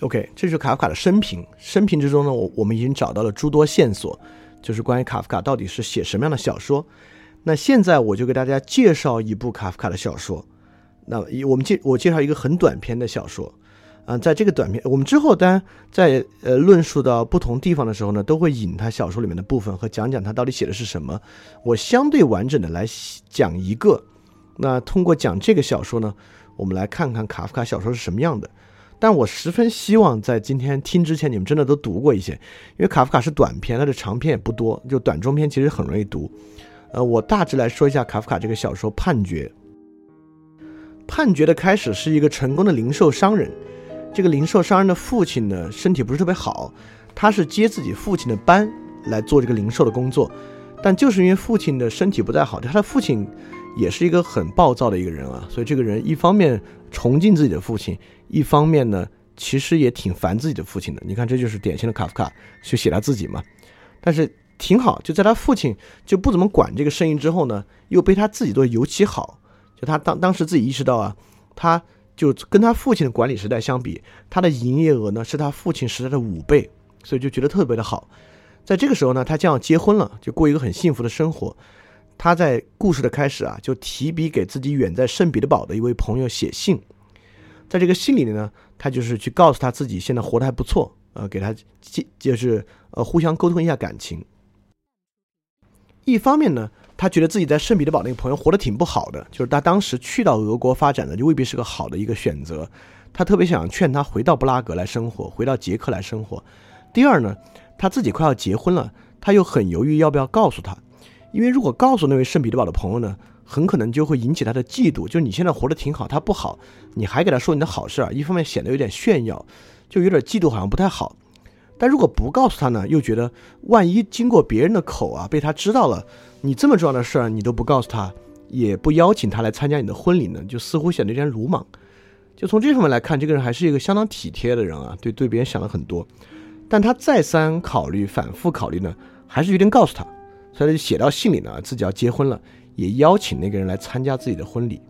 OK，这是卡夫卡的生平。生平之中呢，我我们已经找到了诸多线索，就是关于卡夫卡到底是写什么样的小说。那现在我就给大家介绍一部卡夫卡的小说。那我们介我介绍一个很短篇的小说。嗯，在这个短篇，我们之后当然在呃论述到不同地方的时候呢，都会引他小说里面的部分和讲讲他到底写的是什么。我相对完整的来讲一个。那通过讲这个小说呢，我们来看看卡夫卡小说是什么样的。但我十分希望在今天听之前，你们真的都读过一些，因为卡夫卡是短篇，它的长篇也不多，就短中篇其实很容易读。呃，我大致来说一下卡夫卡这个小说《判决》。判决的开始是一个成功的零售商人，这个零售商人的父亲呢身体不是特别好，他是接自己父亲的班来做这个零售的工作，但就是因为父亲的身体不太好，他的父亲也是一个很暴躁的一个人啊，所以这个人一方面崇敬自己的父亲。一方面呢，其实也挺烦自己的父亲的。你看，这就是典型的卡夫卡，就写他自己嘛。但是挺好，就在他父亲就不怎么管这个生意之后呢，又被他自己做尤其好。就他当当时自己意识到啊，他就跟他父亲的管理时代相比，他的营业额呢是他父亲时代的五倍，所以就觉得特别的好。在这个时候呢，他将要结婚了，就过一个很幸福的生活。他在故事的开始啊，就提笔给自己远在圣彼得堡的一位朋友写信。在这个信里呢，他就是去告诉他自己现在活得还不错，呃，给他就是呃互相沟通一下感情。一方面呢，他觉得自己在圣彼得堡那个朋友活得挺不好的，就是他当时去到俄国发展的就未必是个好的一个选择。他特别想劝他回到布拉格来生活，回到捷克来生活。第二呢，他自己快要结婚了，他又很犹豫要不要告诉他，因为如果告诉那位圣彼得堡的朋友呢。很可能就会引起他的嫉妒，就你现在活得挺好，他不好，你还给他说你的好事儿，一方面显得有点炫耀，就有点嫉妒，好像不太好。但如果不告诉他呢，又觉得万一经过别人的口啊，被他知道了，你这么重要的事儿你都不告诉他，也不邀请他来参加你的婚礼呢，就似乎显得有点鲁莽。就从这方面来看，这个人还是一个相当体贴的人啊，对对别人想了很多。但他再三考虑，反复考虑呢，还是决定告诉他，他就写到信里呢，自己要结婚了。也邀请那个人来参加自己的婚礼，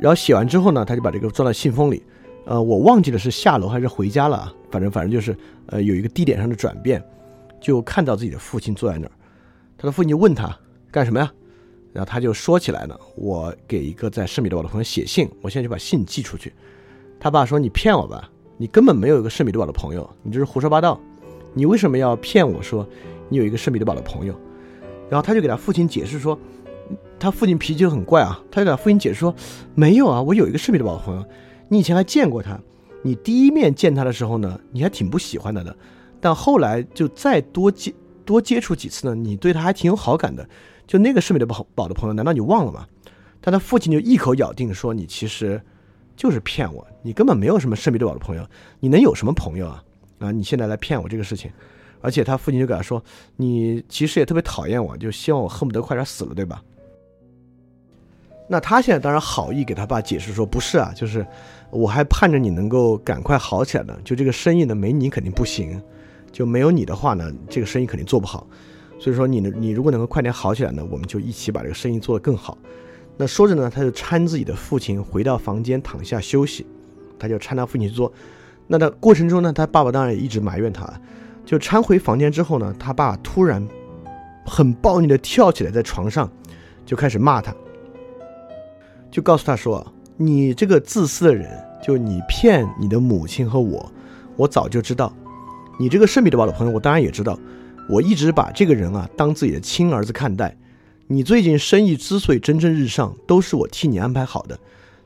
然后写完之后呢，他就把这个装到信封里。呃，我忘记了是下楼还是回家了，反正反正就是呃有一个地点上的转变，就看到自己的父亲坐在那儿。他的父亲就问他干什么呀？然后他就说起来了：“我给一个在圣彼得堡的朋友写信，我现在就把信寄出去。”他爸说：“你骗我吧，你根本没有一个圣彼得堡的朋友，你这是胡说八道。你为什么要骗我说你有一个圣彼得堡的朋友？”然后他就给他父亲解释说，他父亲脾气就很怪啊，他就给他父亲解释说，没有啊，我有一个圣彼得堡的朋友，你以前还见过他，你第一面见他的时候呢，你还挺不喜欢他的，但后来就再多接多接触几次呢，你对他还挺有好感的，就那个圣彼得堡的朋友，难道你忘了吗？但他父亲就一口咬定说，你其实就是骗我，你根本没有什么圣彼得堡的朋友，你能有什么朋友啊？啊，你现在来骗我这个事情。而且他父亲就给他说：“你其实也特别讨厌我，就希望我恨不得快点死了，对吧？”那他现在当然好意给他爸解释说：“不是啊，就是我还盼着你能够赶快好起来呢。就这个生意呢，没你肯定不行，就没有你的话呢，这个生意肯定做不好。所以说，你呢，你如果能够快点好起来呢，我们就一起把这个生意做得更好。”那说着呢，他就搀自己的父亲回到房间躺下休息，他就搀他父亲去做。那的过程中呢，他爸爸当然也一直埋怨他。就搀回房间之后呢，他爸突然很暴力的跳起来，在床上就开始骂他，就告诉他说：“你这个自私的人，就你骗你的母亲和我，我早就知道。你这个圣彼得堡的朋友，我当然也知道。我一直把这个人啊当自己的亲儿子看待。你最近生意之所以蒸蒸日上，都是我替你安排好的。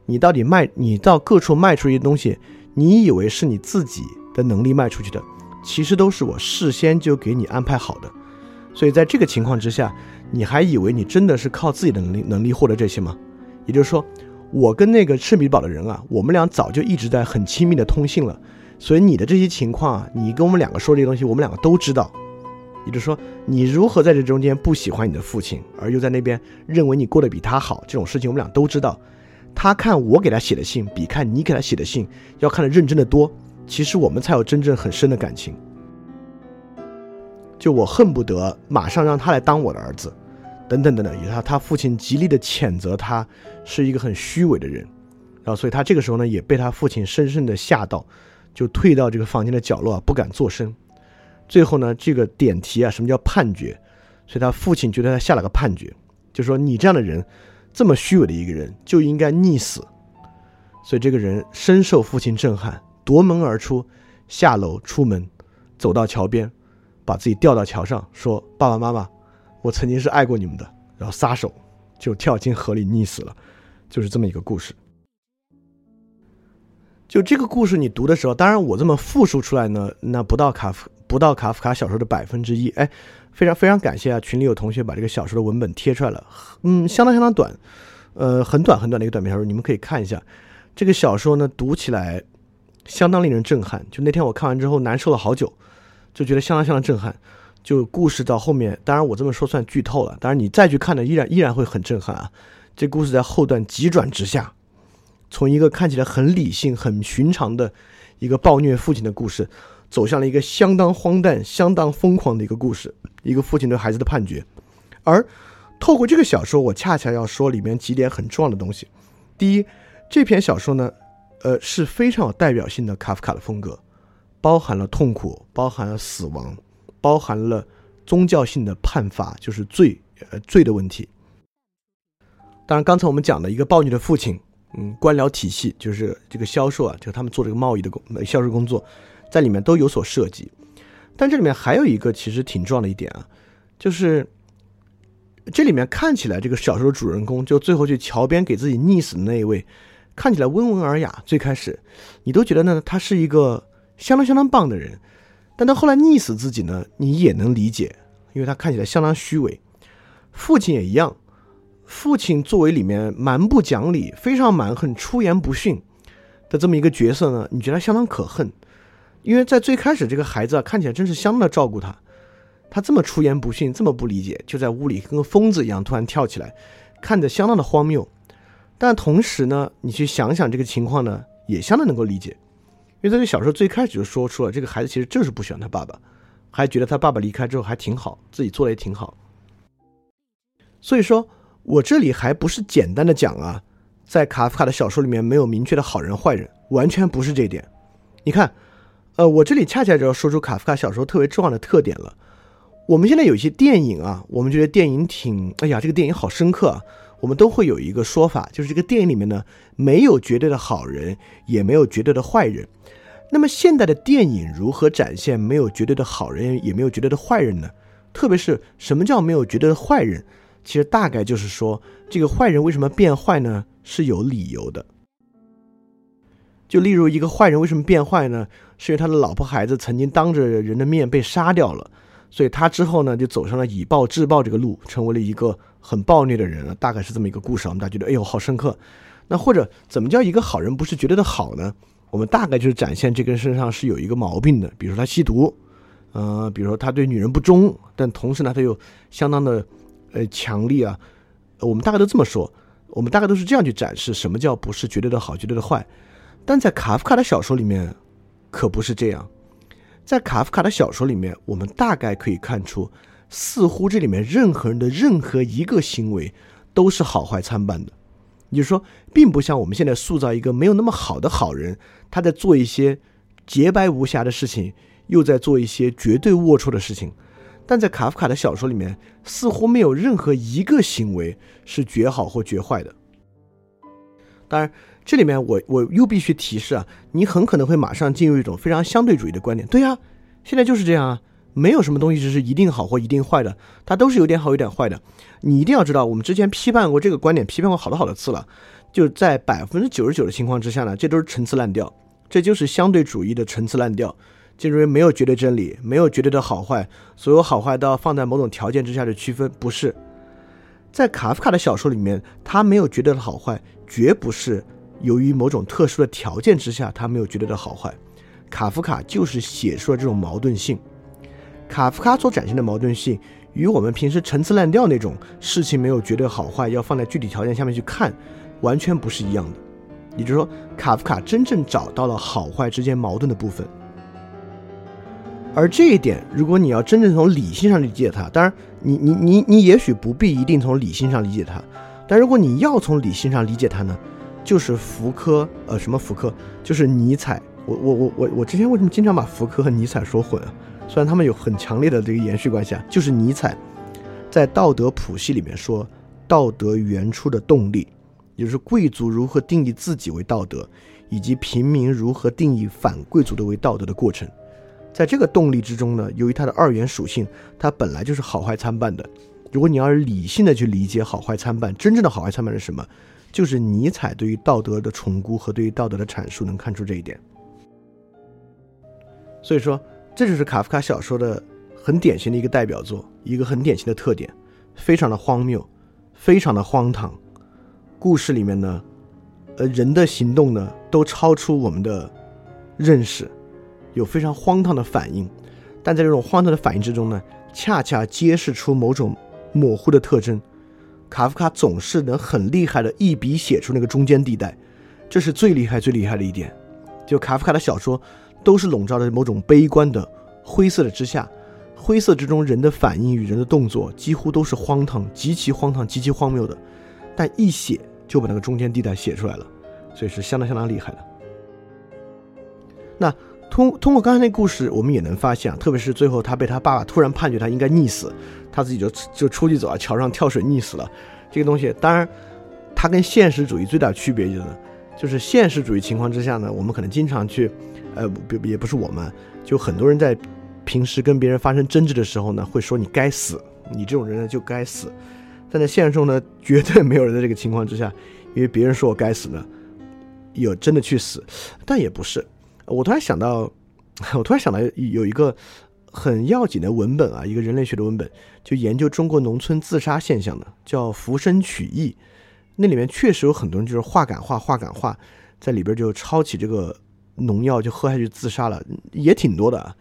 你到底卖，你到各处卖出一些东西，你以为是你自己的能力卖出去的？”其实都是我事先就给你安排好的，所以在这个情况之下，你还以为你真的是靠自己的能力能力获得这些吗？也就是说，我跟那个赤米堡的人啊，我们俩早就一直在很亲密的通信了，所以你的这些情况啊，你跟我们两个说这些东西，我们两个都知道。也就是说，你如何在这中间不喜欢你的父亲，而又在那边认为你过得比他好，这种事情我们俩都知道。他看我给他写的信，比看你给他写的信要看得认真的多。其实我们才有真正很深的感情。就我恨不得马上让他来当我的儿子，等等等等。于他他父亲极力的谴责他是一个很虚伪的人，然后所以他这个时候呢也被他父亲深深的吓到，就退到这个房间的角落啊，不敢作声。最后呢，这个点题啊，什么叫判决？所以他父亲觉得他下了个判决，就说你这样的人，这么虚伪的一个人，就应该溺死。所以这个人深受父亲震撼，夺门而出，下楼出门，走到桥边，把自己吊到桥上，说：“爸爸妈妈，我曾经是爱过你们的。”然后撒手就跳进河里溺死了，就是这么一个故事。就这个故事你读的时候，当然我这么复述出来呢，那不到卡夫不到卡夫卡小说的百分之一。哎，非常非常感谢啊，群里有同学把这个小说的文本贴出来了，嗯，相当相当短，呃，很短很短的一个短篇小说，你们可以看一下。这个小说呢，读起来相当令人震撼。就那天我看完之后，难受了好久，就觉得相当相当震撼。就故事到后面，当然我这么说算剧透了。当然你再去看呢，依然依然会很震撼啊！这故事在后段急转直下，从一个看起来很理性、很寻常的一个暴虐父亲的故事，走向了一个相当荒诞、相当疯狂的一个故事，一个父亲对孩子的判决。而透过这个小说，我恰恰要说里面几点很重要的东西。第一，这篇小说呢，呃，是非常有代表性的卡夫卡的风格，包含了痛苦，包含了死亡。包含了宗教性的判罚，就是罪，呃，罪的问题。当然，刚才我们讲的一个暴虐的父亲，嗯，官僚体系，就是这个销售啊，就他们做这个贸易的工销售工作，在里面都有所涉及。但这里面还有一个其实挺重要的一点啊，就是这里面看起来这个小说主人公，就最后去桥边给自己溺死的那一位，看起来温文尔雅，最开始你都觉得呢，他是一个相当相当棒的人。但他后来溺死自己呢？你也能理解，因为他看起来相当虚伪。父亲也一样，父亲作为里面蛮不讲理、非常蛮横、出言不逊的这么一个角色呢，你觉得相当可恨。因为在最开始，这个孩子啊看起来真是相当的照顾他，他这么出言不逊，这么不理解，就在屋里跟个疯子一样突然跳起来，看着相当的荒谬。但同时呢，你去想想这个情况呢，也相当能够理解。因为这小说最开始就说出了，这个孩子其实就是不喜欢他爸爸，还觉得他爸爸离开之后还挺好，自己做的也挺好。所以说我这里还不是简单的讲啊，在卡夫卡的小说里面没有明确的好人坏人，完全不是这一点。你看，呃，我这里恰恰就要说出卡夫卡小说特别重要的特点了。我们现在有一些电影啊，我们觉得电影挺，哎呀，这个电影好深刻啊。我们都会有一个说法，就是这个电影里面呢，没有绝对的好人，也没有绝对的坏人。那么现代的电影如何展现没有绝对的好人，也没有绝对的坏人呢？特别是什么叫没有绝对的坏人？其实大概就是说，这个坏人为什么变坏呢？是有理由的。就例如一个坏人为什么变坏呢？是因为他的老婆孩子曾经当着人的面被杀掉了，所以他之后呢就走上了以暴制暴这个路，成为了一个。很暴虐的人了，大概是这么一个故事。我们大家觉得，哎呦，好深刻。那或者怎么叫一个好人不是绝对的好呢？我们大概就是展现这个人身上是有一个毛病的，比如说他吸毒，呃，比如说他对女人不忠，但同时呢，他又相当的呃强力啊。我们大概都这么说，我们大概都是这样去展示什么叫不是绝对的好，绝对的坏。但在卡夫卡的小说里面，可不是这样。在卡夫卡的小说里面，我们大概可以看出。似乎这里面任何人的任何一个行为都是好坏参半的，也就是说，并不像我们现在塑造一个没有那么好的好人，他在做一些洁白无瑕的事情，又在做一些绝对龌龊的事情。但在卡夫卡的小说里面，似乎没有任何一个行为是绝好或绝坏的。当然，这里面我我又必须提示啊，你很可能会马上进入一种非常相对主义的观点。对呀，现在就是这样啊。没有什么东西是一定好或一定坏的，它都是有点好有点坏的。你一定要知道，我们之前批判过这个观点，批判过好多好多次了。就在百分之九十九的情况之下呢，这都是陈词滥调，这就是相对主义的陈词滥调，就认为没有绝对真理，没有绝对的好坏，所有好坏都要放在某种条件之下的区分，不是。在卡夫卡的小说里面，他没有绝对的好坏，绝不是由于某种特殊的条件之下他没有绝对的好坏。卡夫卡就是写出了这种矛盾性。卡夫卡所展现的矛盾性，与我们平时陈词滥调那种事情没有绝对好坏，要放在具体条件下面去看，完全不是一样的。也就是说，卡夫卡真正找到了好坏之间矛盾的部分。而这一点，如果你要真正从理性上去理解它，当然，你你你你也许不必一定从理性上理解它，但如果你要从理性上理解它呢，就是福柯，呃，什么福柯，就是尼采。我我我我我之前为什么经常把福柯和尼采说混啊？虽然他们有很强烈的这个延续关系啊，就是尼采在《道德谱系》里面说，道德原初的动力，也就是贵族如何定义自己为道德，以及平民如何定义反贵族的为道德的过程。在这个动力之中呢，由于它的二元属性，它本来就是好坏参半的。如果你要是理性的去理解好坏参半，真正的好坏参半是什么？就是尼采对于道德的重估和对于道德的阐述，能看出这一点。所以说，这就是卡夫卡小说的很典型的一个代表作，一个很典型的特点，非常的荒谬，非常的荒唐。故事里面呢，呃，人的行动呢，都超出我们的认识，有非常荒唐的反应。但在这种荒唐的反应之中呢，恰恰揭示出某种模糊的特征。卡夫卡总是能很厉害的一笔写出那个中间地带，这是最厉害、最厉害的一点。就卡夫卡的小说都是笼罩在某种悲观的灰色的之下，灰色之中人的反应与人的动作几乎都是荒唐、极其荒唐、极其荒谬的，但一写就把那个中间地带写出来了，所以是相当相当厉害的。那通通过刚才那故事，我们也能发现啊，特别是最后他被他爸爸突然判决他应该溺死。他自己就就出去走啊，桥上跳水溺死了。这个东西，当然，它跟现实主义最大区别就是，就是现实主义情况之下呢，我们可能经常去，呃，也也不是我们，就很多人在平时跟别人发生争执的时候呢，会说你该死，你这种人呢就该死。但在现实中呢，绝对没有人在这个情况之下，因为别人说我该死呢，有真的去死。但也不是，我突然想到，我突然想到有一个。很要紧的文本啊，一个人类学的文本，就研究中国农村自杀现象的，叫《浮生取义》。那里面确实有很多人就是话赶话，话赶话，在里边就抄起这个农药就喝下去自杀了，也挺多的啊。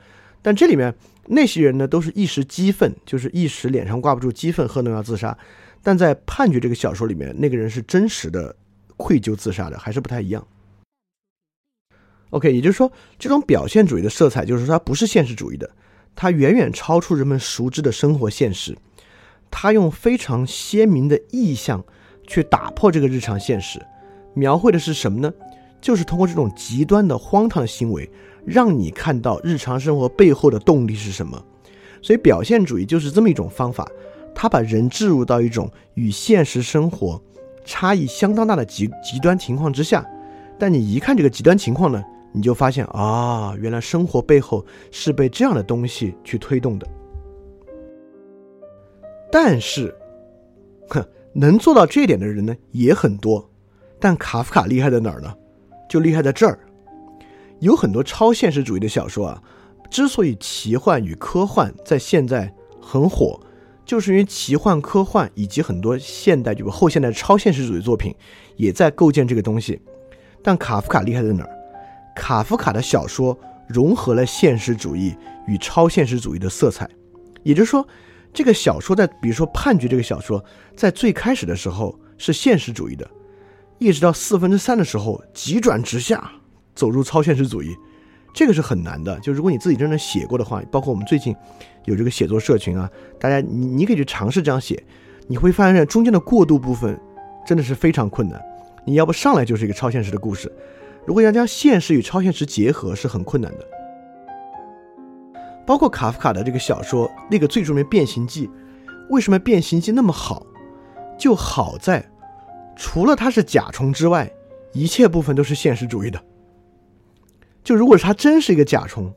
但这里面那些人呢，都是一时激愤，就是一时脸上挂不住激愤，喝农药自杀。但在判决这个小说里面，那个人是真实的愧疚自杀的，还是不太一样。OK，也就是说，这种表现主义的色彩，就是说它不是现实主义的。它远远超出人们熟知的生活现实，它用非常鲜明的意象去打破这个日常现实，描绘的是什么呢？就是通过这种极端的荒唐的行为，让你看到日常生活背后的动力是什么。所以，表现主义就是这么一种方法，它把人置入到一种与现实生活差异相当大的极极端情况之下，但你一看这个极端情况呢？你就发现啊，原来生活背后是被这样的东西去推动的。但是，哼，能做到这一点的人呢也很多。但卡夫卡厉害在哪儿呢？就厉害在这儿，有很多超现实主义的小说啊，之所以奇幻与科幻在现在很火，就是因为奇幻、科幻以及很多现代就后现代超现实主义作品也在构建这个东西。但卡夫卡厉害在哪儿？卡夫卡的小说融合了现实主义与超现实主义的色彩，也就是说，这个小说在比如说《判决》这个小说，在最开始的时候是现实主义的，一直到四分之三的时候急转直下，走入超现实主义，这个是很难的。就如果你自己真的写过的话，包括我们最近有这个写作社群啊，大家你你可以去尝试这样写，你会发现中间的过渡部分真的是非常困难。你要不上来就是一个超现实的故事。如果要将现实与超现实结合是很困难的，包括卡夫卡的这个小说，那个最著名《变形记》，为什么《变形记》那么好？就好在，除了它是甲虫之外，一切部分都是现实主义的。就如果它真是一个甲虫，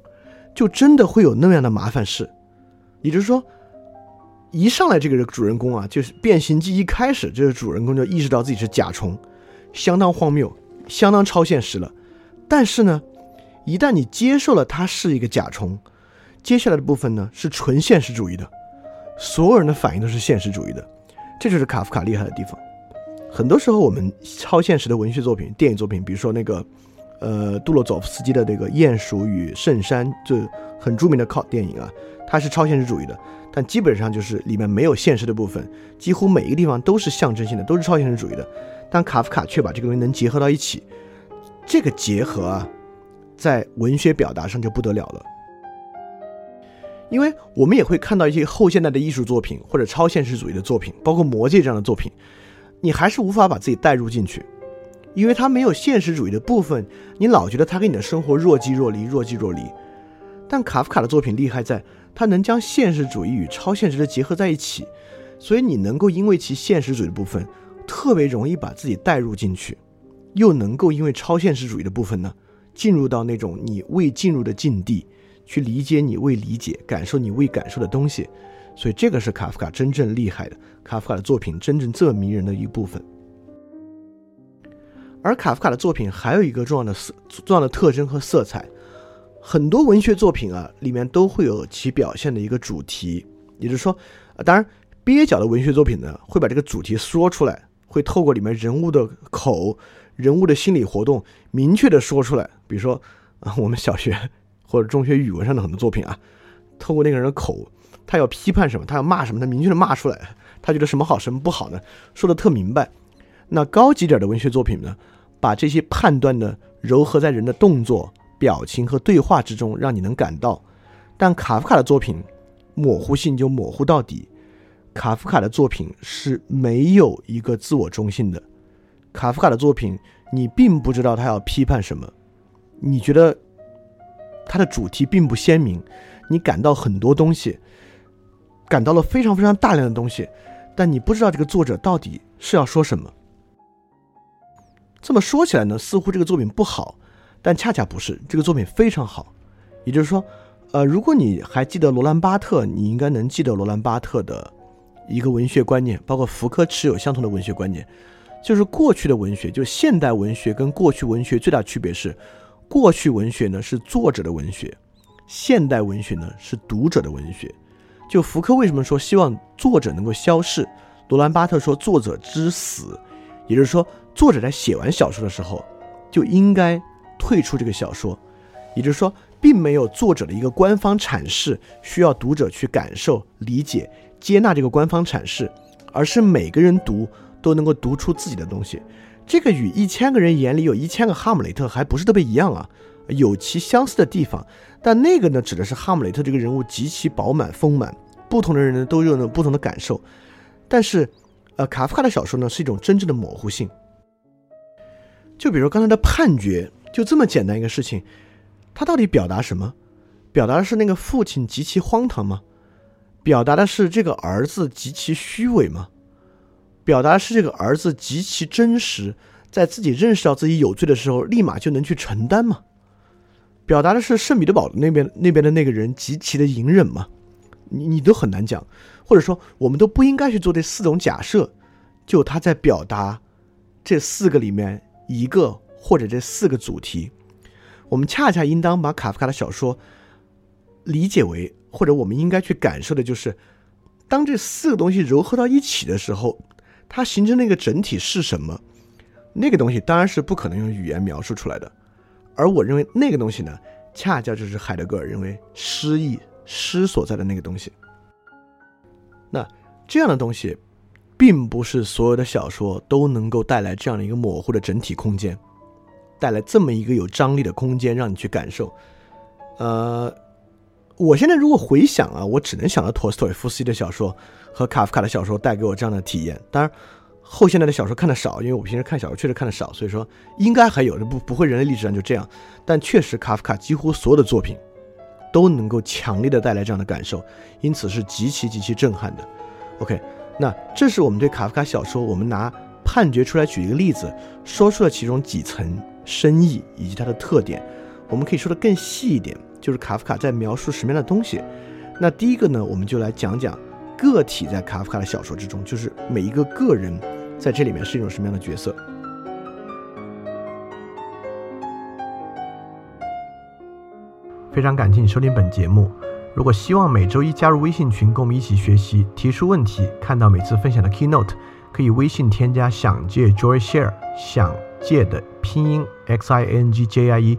就真的会有那样的麻烦事。也就是说，一上来这个主人公啊，就是《变形记》一开始，这个主人公就意识到自己是甲虫，相当荒谬。相当超现实了，但是呢，一旦你接受了它是一个甲虫，接下来的部分呢是纯现实主义的，所有人的反应都是现实主义的，这就是卡夫卡厉害的地方。很多时候我们超现实的文学作品、电影作品，比如说那个，呃，杜洛佐夫斯基的那个《鼹鼠与圣山》，就很著名的靠电影啊，它是超现实主义的，但基本上就是里面没有现实的部分，几乎每一个地方都是象征性的，都是超现实主义的。但卡夫卡却把这个东西能结合到一起，这个结合啊，在文学表达上就不得了了。因为我们也会看到一些后现代的艺术作品或者超现实主义的作品，包括《魔戒》这样的作品，你还是无法把自己带入进去，因为它没有现实主义的部分，你老觉得它跟你的生活若即若离，若即若离。但卡夫卡的作品厉害在，它能将现实主义与超现实的结合在一起，所以你能够因为其现实主义的部分，特别容易把自己带入进去，又能够因为超现实主义的部分呢，进入到那种你未进入的境地，去理解你未理解，感受你未感受的东西。所以这个是卡夫卡真正厉害的，卡夫卡的作品真正这么迷人的一部分。而卡夫卡的作品还有一个重要的色重要的特征和色彩，很多文学作品啊里面都会有其表现的一个主题，也就是说，当然蹩脚的文学作品呢会把这个主题说出来，会透过里面人物的口、人物的心理活动明确的说出来。比如说啊，我们小学或者中学语文上的很多作品啊，透过那个人的口，他要批判什么，他要骂什么，他明确的骂出来，他觉得什么好，什么不好呢，说的特明白。那高级点的文学作品呢？把这些判断呢糅合在人的动作、表情和对话之中，让你能感到。但卡夫卡的作品模糊性就模糊到底。卡夫卡的作品是没有一个自我中心的。卡夫卡的作品，你并不知道他要批判什么，你觉得他的主题并不鲜明，你感到很多东西，感到了非常非常大量的东西，但你不知道这个作者到底是要说什么。这么说起来呢，似乎这个作品不好，但恰恰不是，这个作品非常好。也就是说，呃，如果你还记得罗兰巴特，你应该能记得罗兰巴特的一个文学观念，包括福柯持有相同的文学观念，就是过去的文学，就现代文学跟过去文学最大区别是，过去文学呢是作者的文学，现代文学呢是读者的文学。就福柯为什么说希望作者能够消逝，罗兰巴特说作者之死，也就是说。作者在写完小说的时候，就应该退出这个小说，也就是说，并没有作者的一个官方阐释需要读者去感受、理解、接纳这个官方阐释，而是每个人读都能够读出自己的东西。这个与一千个人眼里有一千个哈姆雷特还不是特别一样啊，有其相似的地方。但那个呢，指的是哈姆雷特这个人物极其饱满丰满，不同的人呢都有不同的感受。但是，呃，卡夫卡的小说呢是一种真正的模糊性。就比如刚才的判决，就这么简单一个事情，他到底表达什么？表达的是那个父亲极其荒唐吗？表达的是这个儿子极其虚伪吗？表达的是这个儿子极其真实，在自己认识到自己有罪的时候，立马就能去承担吗？表达的是圣彼得堡那边那边的那个人极其的隐忍吗？你你都很难讲，或者说我们都不应该去做这四种假设，就他在表达这四个里面。一个或者这四个主题，我们恰恰应当把卡夫卡的小说理解为，或者我们应该去感受的就是，当这四个东西糅合到一起的时候，它形成那个整体是什么？那个东西当然是不可能用语言描述出来的。而我认为那个东西呢，恰恰就是海德格尔认为诗意诗所在的那个东西。那这样的东西。并不是所有的小说都能够带来这样的一个模糊的整体空间，带来这么一个有张力的空间让你去感受。呃，我现在如果回想啊，我只能想到托斯托耶夫斯基的小说和卡夫卡的小说带给我这样的体验。当然，后现代的小说看的少，因为我平时看小说确实看的少，所以说应该还有的不不会人类历史上就这样。但确实，卡夫卡几乎所有的作品都能够强烈的带来这样的感受，因此是极其极其震撼的。OK。那这是我们对卡夫卡小说，我们拿判决出来举一个例子，说出了其中几层深意以及它的特点。我们可以说的更细一点，就是卡夫卡在描述什么样的东西。那第一个呢，我们就来讲讲个体在卡夫卡的小说之中，就是每一个个人在这里面是一种什么样的角色。非常感谢你收听本节目。如果希望每周一加入微信群，跟我们一起学习、提出问题、看到每次分享的 keynote，可以微信添加“想借 Joy Share”，想借的拼音 x i n g j i e